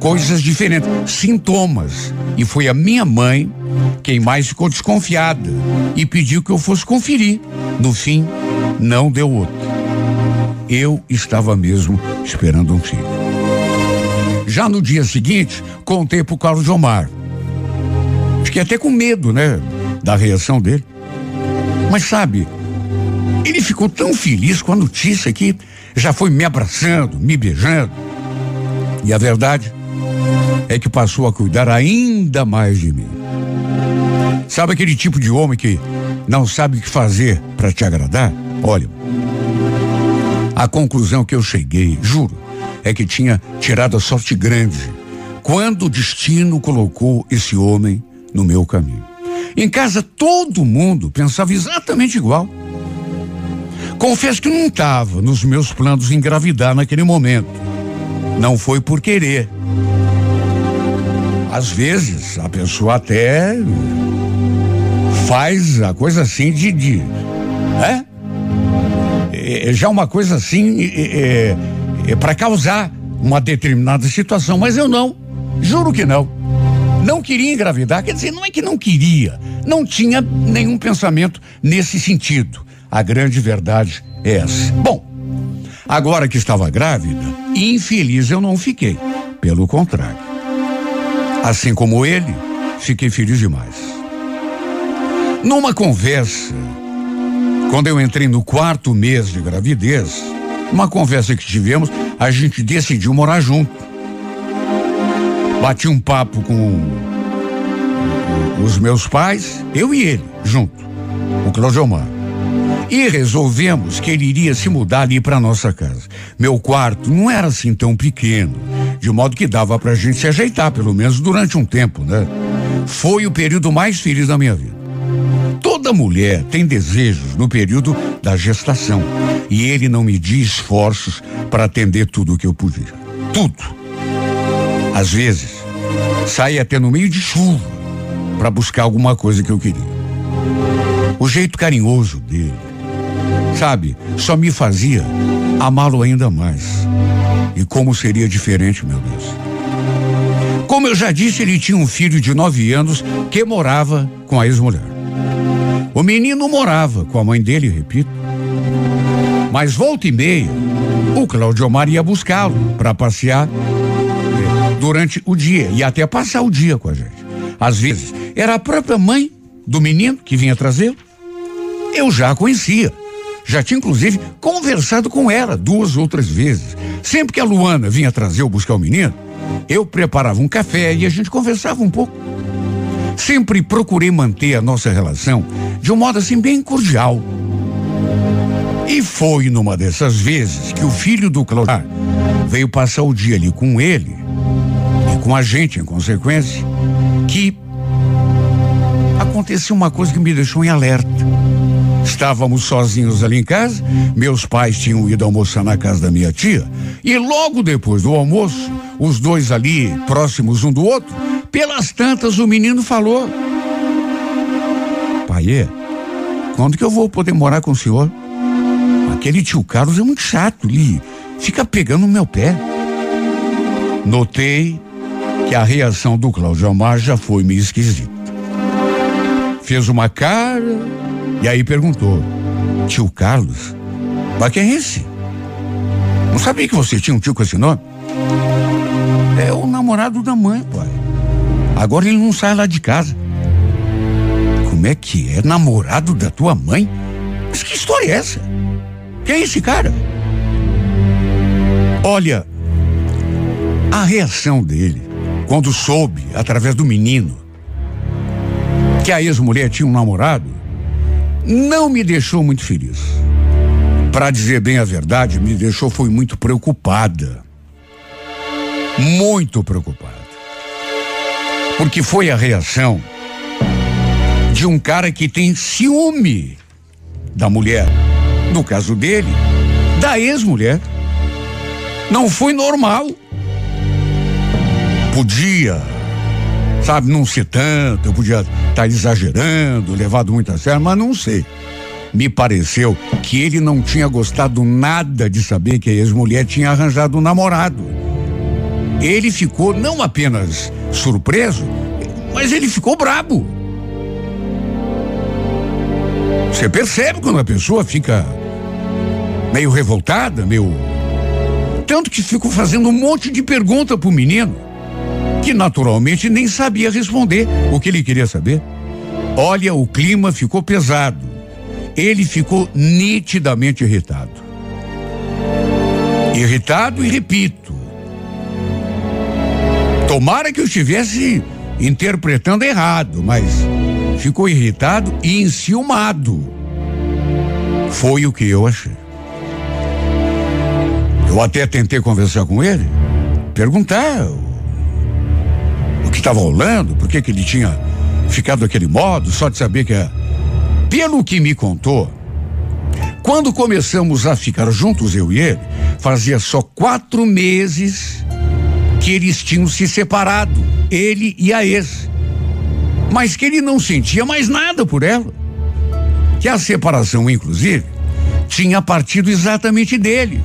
coisas diferentes, sintomas, e foi a minha mãe quem mais ficou desconfiada e pediu que eu fosse conferir. No fim, não deu outro. Eu estava mesmo esperando um filho. Já no dia seguinte, contei pro Carlos Omar. Fiquei até com medo, né? Da reação dele. Mas sabe, ele ficou tão feliz com a notícia que já foi me abraçando, me beijando. E a verdade é que passou a cuidar ainda mais de mim. Sabe aquele tipo de homem que não sabe o que fazer para te agradar? Olha, a conclusão que eu cheguei, juro, é que tinha tirado a sorte grande quando o destino colocou esse homem no meu caminho. Em casa todo mundo pensava exatamente igual. Confesso que não estava nos meus planos engravidar naquele momento. Não foi por querer. Às vezes a pessoa até faz a coisa assim de, de é? É já uma coisa assim é, é, é para causar uma determinada situação, mas eu não, juro que não. Não queria engravidar, quer dizer, não é que não queria, não tinha nenhum pensamento nesse sentido. A grande verdade é essa. Bom, agora que estava grávida, infeliz eu não fiquei. Pelo contrário. Assim como ele, fiquei feliz demais. Numa conversa, quando eu entrei no quarto mês de gravidez, uma conversa que tivemos, a gente decidiu morar junto. Bati um papo com os meus pais, eu e ele, junto, o Claudio Omar. E resolvemos que ele iria se mudar ali para nossa casa. Meu quarto não era assim tão pequeno, de modo que dava pra gente se ajeitar, pelo menos durante um tempo, né? Foi o período mais feliz da minha vida. Toda mulher tem desejos no período da gestação. E ele não media esforços para atender tudo o que eu podia. Tudo. Às vezes, saía até no meio de chuva para buscar alguma coisa que eu queria. O jeito carinhoso dele, sabe, só me fazia amá-lo ainda mais. E como seria diferente, meu Deus. Como eu já disse, ele tinha um filho de nove anos que morava com a ex-mulher. O menino morava com a mãe dele, repito. Mas volta e meia, o Claudio Omar ia buscá-lo para passear eh, durante o dia e até passar o dia com a gente. Às vezes, era a própria mãe do menino que vinha trazê-lo. Eu já a conhecia. Já tinha, inclusive, conversado com ela duas outras vezes. Sempre que a Luana vinha trazer ou buscar o menino, eu preparava um café e a gente conversava um pouco. Sempre procurei manter a nossa relação de um modo assim bem cordial. E foi numa dessas vezes que o filho do Claudio veio passar o dia ali com ele e com a gente, em consequência, que aconteceu uma coisa que me deixou em alerta. Estávamos sozinhos ali em casa, meus pais tinham ido almoçar na casa da minha tia, e logo depois do almoço, os dois ali, próximos um do outro, pelas tantas o menino falou: Pai, quando que eu vou poder morar com o senhor? Aquele tio Carlos é muito chato, ele fica pegando no meu pé. Notei que a reação do Cláudio Amar já foi meio esquisita. Fez uma cara e aí perguntou: Tio Carlos? Mas quem é esse? Não sabia que você tinha um tio com esse nome? É o namorado da mãe, pai. Agora ele não sai lá de casa. Como é que é? Namorado da tua mãe? Mas que história é essa? Quem é esse cara? Olha, a reação dele, quando soube, através do menino, que a ex-mulher tinha um namorado, não me deixou muito feliz. Para dizer bem a verdade, me deixou foi muito preocupada. Muito preocupada. Porque foi a reação de um cara que tem ciúme da mulher. No caso dele, da ex-mulher. Não foi normal. Podia, sabe, não ser tanto, eu podia estar tá exagerando, levado muito a sério, mas não sei. Me pareceu que ele não tinha gostado nada de saber que a ex-mulher tinha arranjado um namorado. Ele ficou não apenas surpreso, mas ele ficou brabo. Você percebe quando a pessoa fica meio revoltada, meio. Tanto que ficou fazendo um monte de pergunta pro menino, que naturalmente nem sabia responder o que ele queria saber. Olha, o clima ficou pesado. Ele ficou nitidamente irritado. Irritado e repito. Tomara que eu estivesse interpretando errado, mas ficou irritado e enciumado. Foi o que eu achei. Eu até tentei conversar com ele, perguntar o, que estava rolando, por que que ele tinha ficado daquele modo, só de saber que é. Pelo que me contou, quando começamos a ficar juntos, eu e ele, fazia só quatro meses que eles tinham se separado, ele e a ex. Mas que ele não sentia mais nada por ela. Que a separação, inclusive, tinha partido exatamente dele.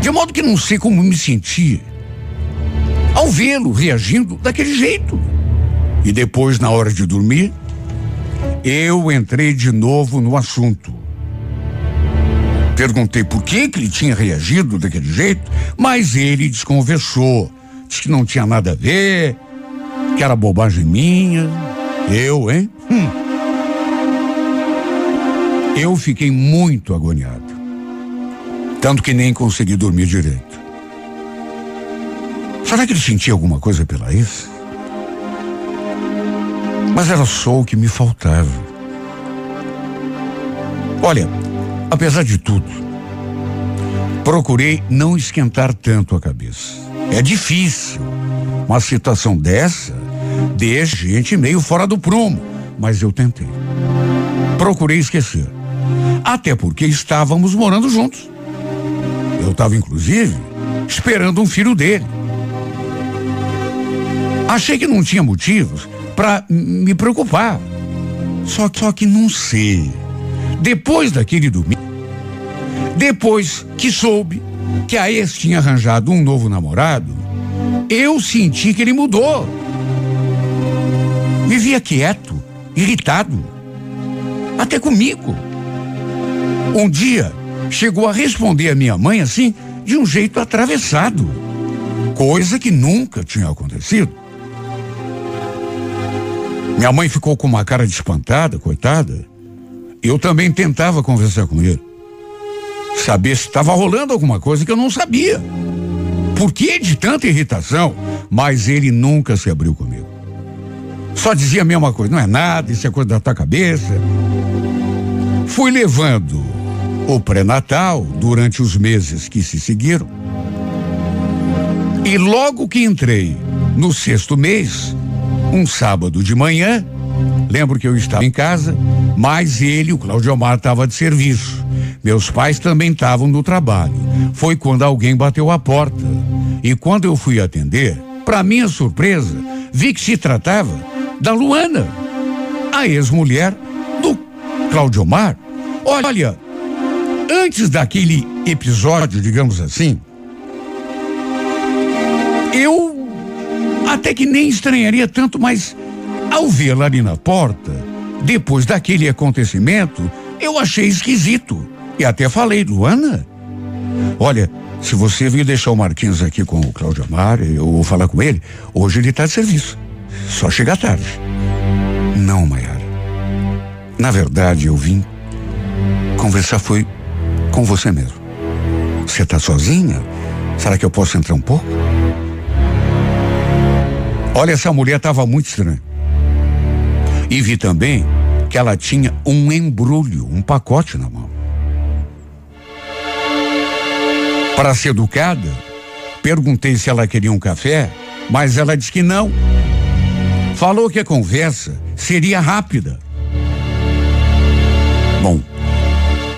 De modo que não sei como me sentir ao vê-lo reagindo daquele jeito. E depois, na hora de dormir, eu entrei de novo no assunto. Perguntei por que, que ele tinha reagido daquele jeito, mas ele desconversou. Disse que não tinha nada a ver, que era bobagem minha. Eu, hein? Hum. Eu fiquei muito agoniado. Tanto que nem consegui dormir direito. Será que ele sentia alguma coisa pela ex? Mas era só o que me faltava. Olha, apesar de tudo, procurei não esquentar tanto a cabeça. É difícil. Uma situação dessa deixa gente meio fora do prumo, mas eu tentei. Procurei esquecer. Até porque estávamos morando juntos. Eu estava, inclusive, esperando um filho dele. Achei que não tinha motivos para me preocupar. Só, só que não sei. Depois daquele domingo, depois que soube que a ex tinha arranjado um novo namorado, eu senti que ele mudou. Vivia quieto, irritado, até comigo. Um dia, chegou a responder a minha mãe assim, de um jeito atravessado, coisa que nunca tinha acontecido. Minha mãe ficou com uma cara de espantada, coitada. Eu também tentava conversar com ele. Saber se estava rolando alguma coisa que eu não sabia. Por que de tanta irritação? Mas ele nunca se abriu comigo. Só dizia a mesma coisa, não é nada, isso é coisa da tua cabeça. Fui levando o pré-natal durante os meses que se seguiram. E logo que entrei no sexto mês, um sábado de manhã, lembro que eu estava em casa, mas ele, o Claudio Omar, estava de serviço. Meus pais também estavam no trabalho. Foi quando alguém bateu a porta. E quando eu fui atender, para minha surpresa, vi que se tratava da Luana, a ex-mulher do Claudio Omar. Olha, antes daquele episódio, digamos assim, eu até que nem estranharia tanto, mas ao vê-la ali na porta, depois daquele acontecimento, eu achei esquisito. E até falei, Luana, olha, se você vir deixar o Marquinhos aqui com o Cláudio Amar, eu vou falar com ele, hoje ele está de serviço. Só chega tarde. Não, Maiara. Na verdade, eu vim conversar foi com você mesmo. Você está sozinha? Será que eu posso entrar um pouco? Olha, essa mulher estava muito estranha. E vi também que ela tinha um embrulho, um pacote na mão. Para ser educada, perguntei se ela queria um café, mas ela disse que não. Falou que a conversa seria rápida. Bom,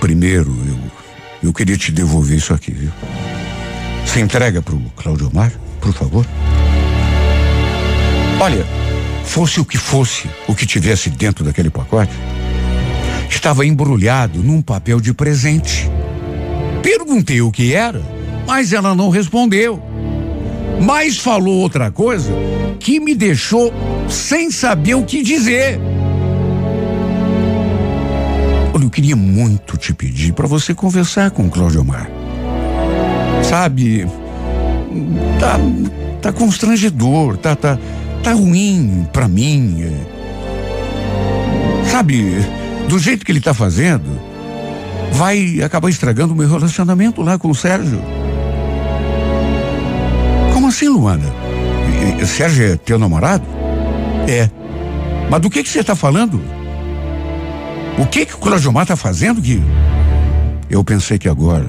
primeiro eu, eu queria te devolver isso aqui, viu? Você entrega para o Claudio Mar, por favor? Olha, fosse o que fosse o que tivesse dentro daquele pacote, estava embrulhado num papel de presente. Perguntei o que era, mas ela não respondeu. Mas falou outra coisa que me deixou sem saber o que dizer. Olha, eu queria muito te pedir para você conversar com Cláudio Omar. Sabe, tá, tá constrangedor, tá, tá, tá ruim para mim. Sabe, do jeito que ele tá fazendo, vai acabar estragando o meu relacionamento lá com o Sérgio. Como assim, Luana? Sérgio é teu namorado? É. Mas do que que você está falando? O que que o Claudiomar está fazendo que eu pensei que agora,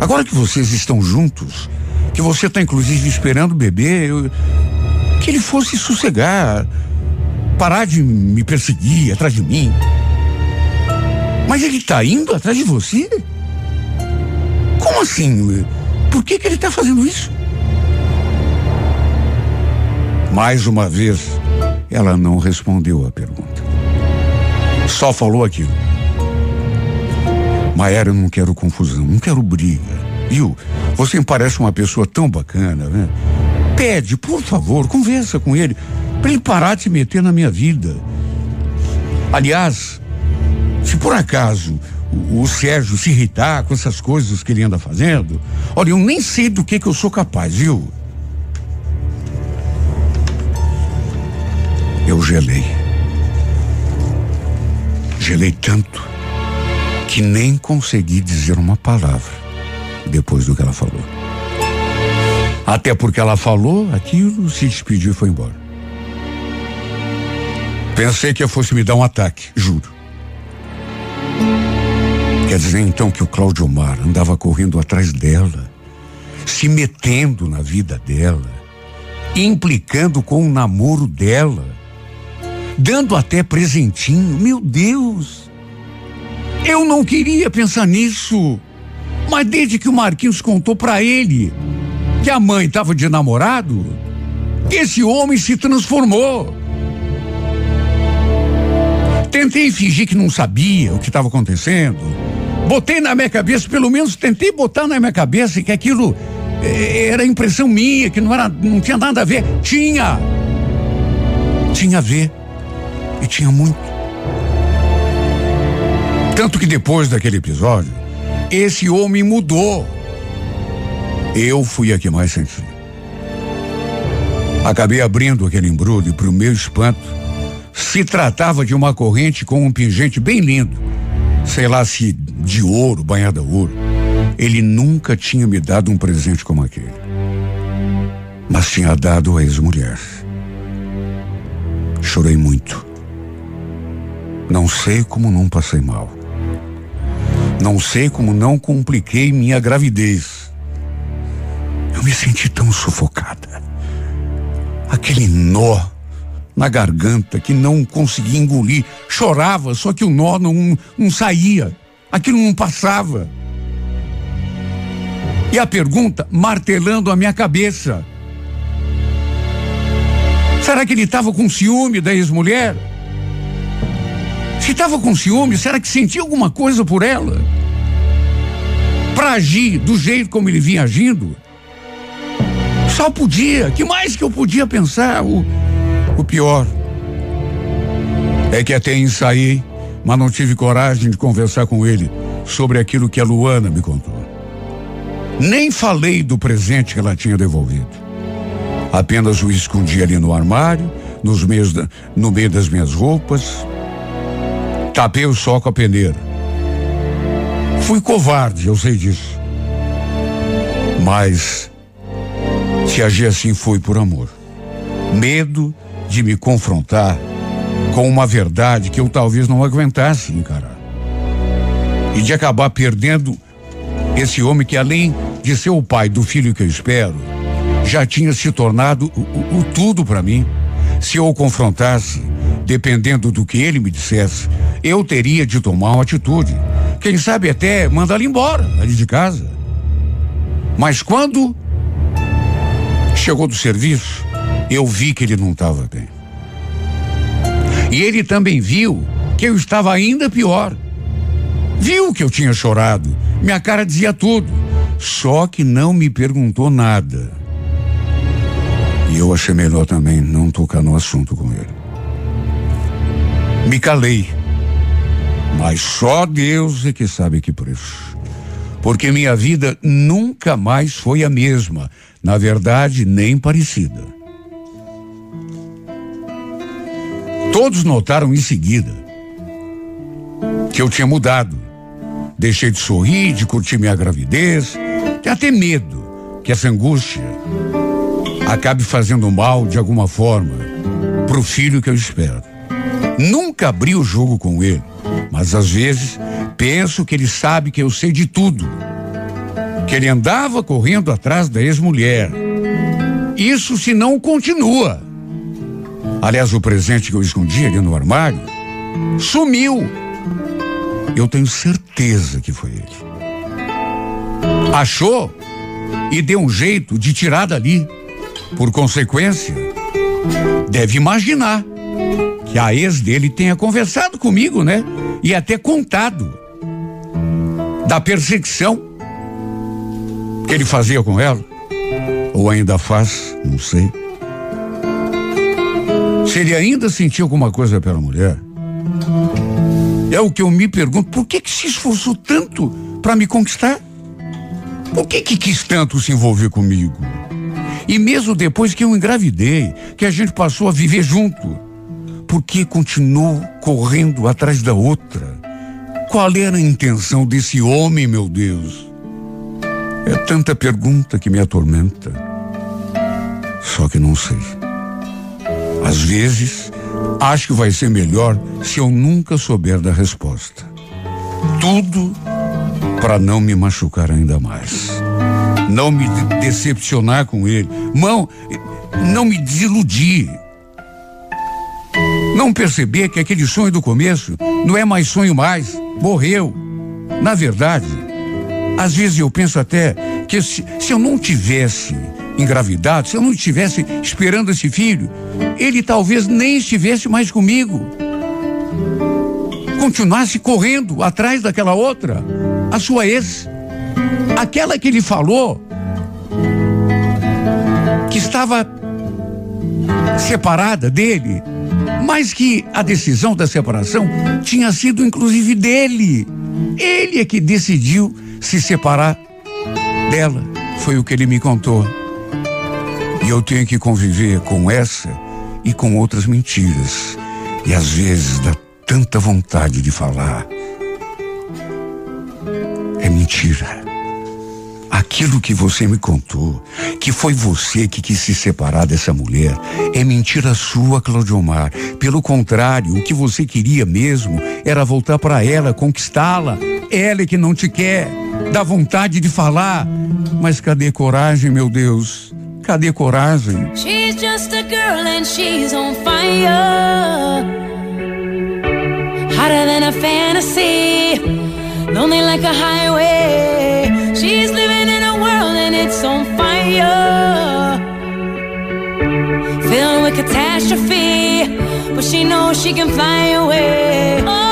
agora que vocês estão juntos, que você está inclusive esperando o bebê, eu, que ele fosse sossegar, parar de me perseguir atrás de mim. Mas ele está indo atrás de você? Como assim? Por que que ele está fazendo isso? Mais uma vez, ela não respondeu a pergunta. Só falou aquilo. Maera, eu não quero confusão, não quero briga. Viu? Você me parece uma pessoa tão bacana, né? Pede, por favor, conversa com ele, para ele parar de se meter na minha vida. Aliás, se por acaso o, o, Sérgio se irritar com essas coisas que ele anda fazendo, olha, eu nem sei do que que eu sou capaz, viu? Eu gelei. Gelei tanto que nem consegui dizer uma palavra depois do que ela falou. Até porque ela falou aquilo, se despediu e foi embora. Pensei que eu fosse me dar um ataque, juro. Quer dizer então que o Cláudio Mar andava correndo atrás dela, se metendo na vida dela, implicando com o namoro dela, dando até presentinho. Meu Deus! Eu não queria pensar nisso. Mas desde que o Marquinhos contou para ele que a mãe estava de namorado, esse homem se transformou. Tentei fingir que não sabia o que estava acontecendo. Botei na minha cabeça, pelo menos tentei botar na minha cabeça que aquilo eh, era impressão minha, que não era, não tinha nada a ver. Tinha. Tinha a ver. E tinha muito. Tanto que depois daquele episódio, esse homem mudou. Eu fui a que mais senti. Acabei abrindo aquele embrulho e, para o meu espanto, se tratava de uma corrente com um pingente bem lindo, sei lá se de ouro, banhada a ouro. Ele nunca tinha me dado um presente como aquele. Mas tinha dado à ex-mulher. Chorei muito. Não sei como não passei mal. Não sei como não compliquei minha gravidez. Eu me senti tão sufocada. Aquele nó na garganta que não conseguia engolir. Chorava, só que o nó não, não saía. Aquilo não passava. E a pergunta martelando a minha cabeça. Será que ele estava com ciúme da ex-mulher? Se estava com ciúme, será que sentia alguma coisa por ela? Para agir do jeito como ele vinha agindo? Só podia. Que mais que eu podia pensar? O, o pior é que até ensaiei, mas não tive coragem de conversar com ele sobre aquilo que a Luana me contou. Nem falei do presente que ela tinha devolvido. Apenas o escondi ali no armário, nos meios da, no meio das minhas roupas. Tapei o sol com a peneira. Fui covarde, eu sei disso. Mas se agir assim foi por amor. Medo de me confrontar com uma verdade que eu talvez não aguentasse encarar. E de acabar perdendo esse homem que, além de ser o pai do filho que eu espero, já tinha se tornado o, o, o tudo para mim. Se eu o confrontasse, dependendo do que ele me dissesse, eu teria de tomar uma atitude. Quem sabe até mandá-lo embora ali de casa. Mas quando chegou do serviço, eu vi que ele não estava bem. E ele também viu que eu estava ainda pior. Viu que eu tinha chorado. Minha cara dizia tudo. Só que não me perguntou nada. E eu achei melhor também não tocar no assunto com ele. Me calei. Mas só Deus é que sabe que preço. Porque minha vida nunca mais foi a mesma. Na verdade, nem parecida. Todos notaram em seguida que eu tinha mudado. Deixei de sorrir, de curtir minha gravidez, Tenho até medo que essa angústia acabe fazendo mal de alguma forma pro filho que eu espero. Nunca abri o jogo com ele, mas às vezes penso que ele sabe que eu sei de tudo. Que ele andava correndo atrás da ex-mulher. Isso se não continua. Aliás, o presente que eu escondi ali no armário sumiu. Eu tenho certeza que foi ele. Achou e deu um jeito de tirar dali. Por consequência, deve imaginar que a ex dele tenha conversado comigo, né? E até contado da perseguição que ele fazia com ela. Ou ainda faz, não sei. Se ele ainda sentia alguma coisa pela mulher, é o que eu me pergunto, por que que se esforçou tanto para me conquistar? Por que que quis tanto se envolver comigo? E mesmo depois que eu engravidei, que a gente passou a viver junto, por que continuou correndo atrás da outra? Qual era a intenção desse homem, meu Deus? É tanta pergunta que me atormenta. Só que não sei. Às vezes, acho que vai ser melhor se eu nunca souber da resposta. Tudo para não me machucar ainda mais. Não me decepcionar com ele. Não, não me desiludir. Não perceber que aquele sonho do começo não é mais sonho mais. Morreu. Na verdade, às vezes eu penso até que se, se eu não tivesse engravidado, se eu não estivesse esperando esse filho, ele talvez nem estivesse mais comigo. Continuasse correndo atrás daquela outra, a sua ex. Aquela que ele falou que estava separada dele, mas que a decisão da separação tinha sido inclusive dele. Ele é que decidiu se separar dela. Foi o que ele me contou. E eu tenho que conviver com essa e com outras mentiras. E às vezes dá tanta vontade de falar. É mentira. Aquilo que você me contou, que foi você que quis se separar dessa mulher, é mentira sua, Claudiomar. Pelo contrário, o que você queria mesmo era voltar para ela, conquistá-la. Ela que não te quer, dá vontade de falar. Mas cadê coragem, meu Deus? Cadê coragem? She's just a girl and she's on fire. Hotter than a fantasy. Lonely like a highway. She's living in a world and it's on fire. Filled with catastrophe. But she knows she can fly away. Oh.